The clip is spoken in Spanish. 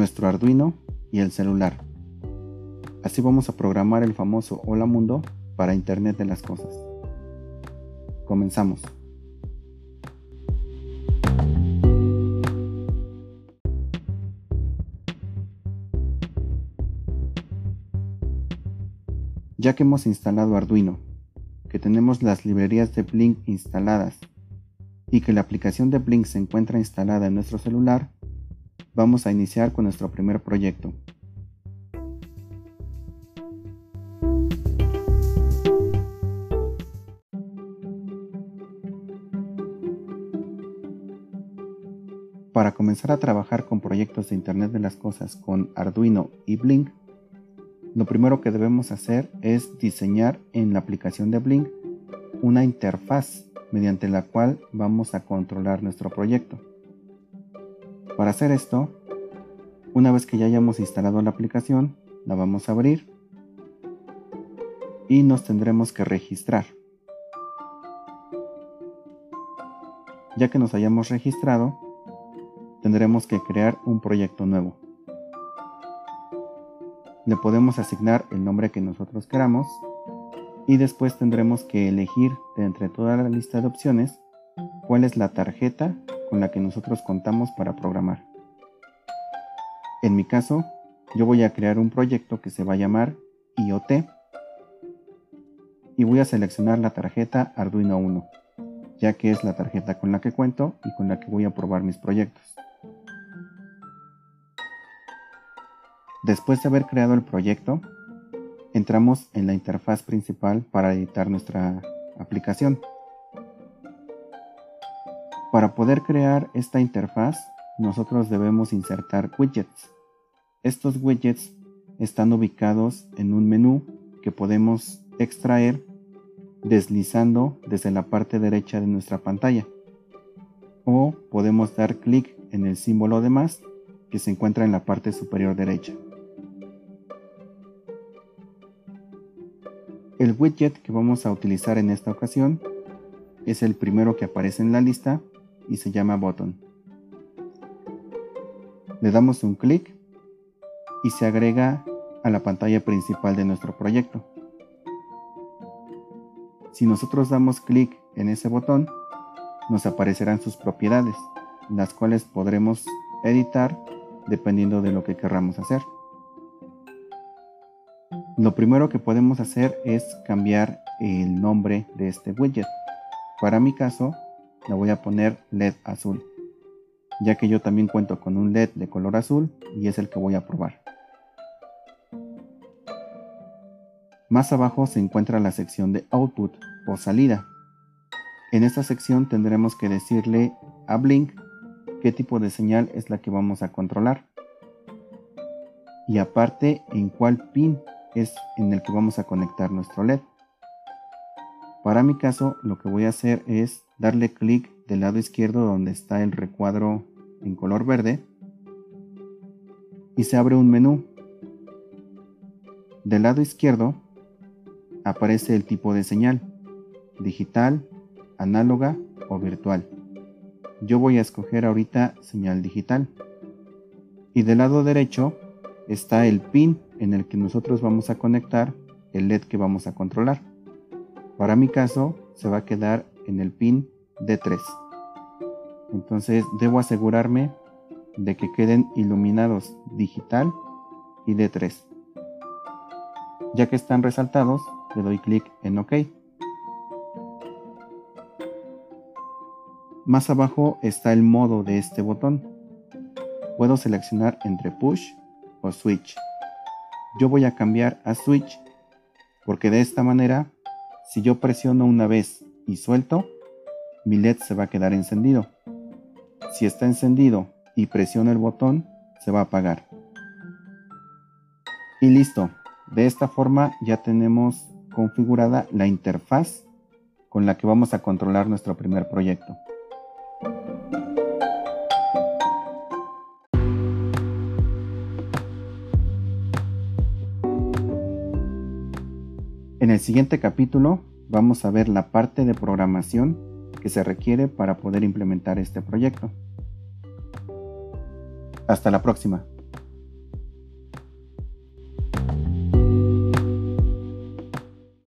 nuestro Arduino y el celular. Así vamos a programar el famoso Hola Mundo para Internet de las Cosas. Comenzamos. Ya que hemos instalado Arduino, que tenemos las librerías de Blink instaladas y que la aplicación de Blink se encuentra instalada en nuestro celular, vamos a iniciar con nuestro primer proyecto. Para comenzar a trabajar con proyectos de Internet de las Cosas con Arduino y Blink, lo primero que debemos hacer es diseñar en la aplicación de Blink una interfaz mediante la cual vamos a controlar nuestro proyecto. Para hacer esto, una vez que ya hayamos instalado la aplicación, la vamos a abrir y nos tendremos que registrar. Ya que nos hayamos registrado, tendremos que crear un proyecto nuevo. Le podemos asignar el nombre que nosotros queramos y después tendremos que elegir de entre toda la lista de opciones cuál es la tarjeta con la que nosotros contamos para programar. En mi caso, yo voy a crear un proyecto que se va a llamar IoT y voy a seleccionar la tarjeta Arduino 1, ya que es la tarjeta con la que cuento y con la que voy a probar mis proyectos. Después de haber creado el proyecto, entramos en la interfaz principal para editar nuestra aplicación. Para poder crear esta interfaz, nosotros debemos insertar widgets. Estos widgets están ubicados en un menú que podemos extraer deslizando desde la parte derecha de nuestra pantalla. O podemos dar clic en el símbolo de más que se encuentra en la parte superior derecha. El widget que vamos a utilizar en esta ocasión es el primero que aparece en la lista y se llama Button. Le damos un clic y se agrega a la pantalla principal de nuestro proyecto. Si nosotros damos clic en ese botón, nos aparecerán sus propiedades, las cuales podremos editar dependiendo de lo que querramos hacer. Lo primero que podemos hacer es cambiar el nombre de este widget. Para mi caso, le voy a poner LED azul, ya que yo también cuento con un LED de color azul y es el que voy a probar. Más abajo se encuentra la sección de Output o salida. En esta sección tendremos que decirle a Blink qué tipo de señal es la que vamos a controlar. Y aparte en cuál pin es en el que vamos a conectar nuestro LED. Para mi caso lo que voy a hacer es darle clic del lado izquierdo donde está el recuadro en color verde y se abre un menú. Del lado izquierdo aparece el tipo de señal, digital, análoga o virtual. Yo voy a escoger ahorita señal digital. Y del lado derecho está el pin en el que nosotros vamos a conectar el LED que vamos a controlar. Para mi caso se va a quedar en el pin D3. Entonces debo asegurarme de que queden iluminados digital y D3. Ya que están resaltados, le doy clic en OK. Más abajo está el modo de este botón. Puedo seleccionar entre push o switch yo voy a cambiar a switch porque de esta manera si yo presiono una vez y suelto mi led se va a quedar encendido. Si está encendido y presiono el botón se va a apagar. Y listo. De esta forma ya tenemos configurada la interfaz con la que vamos a controlar nuestro primer proyecto En el siguiente capítulo vamos a ver la parte de programación que se requiere para poder implementar este proyecto. Hasta la próxima.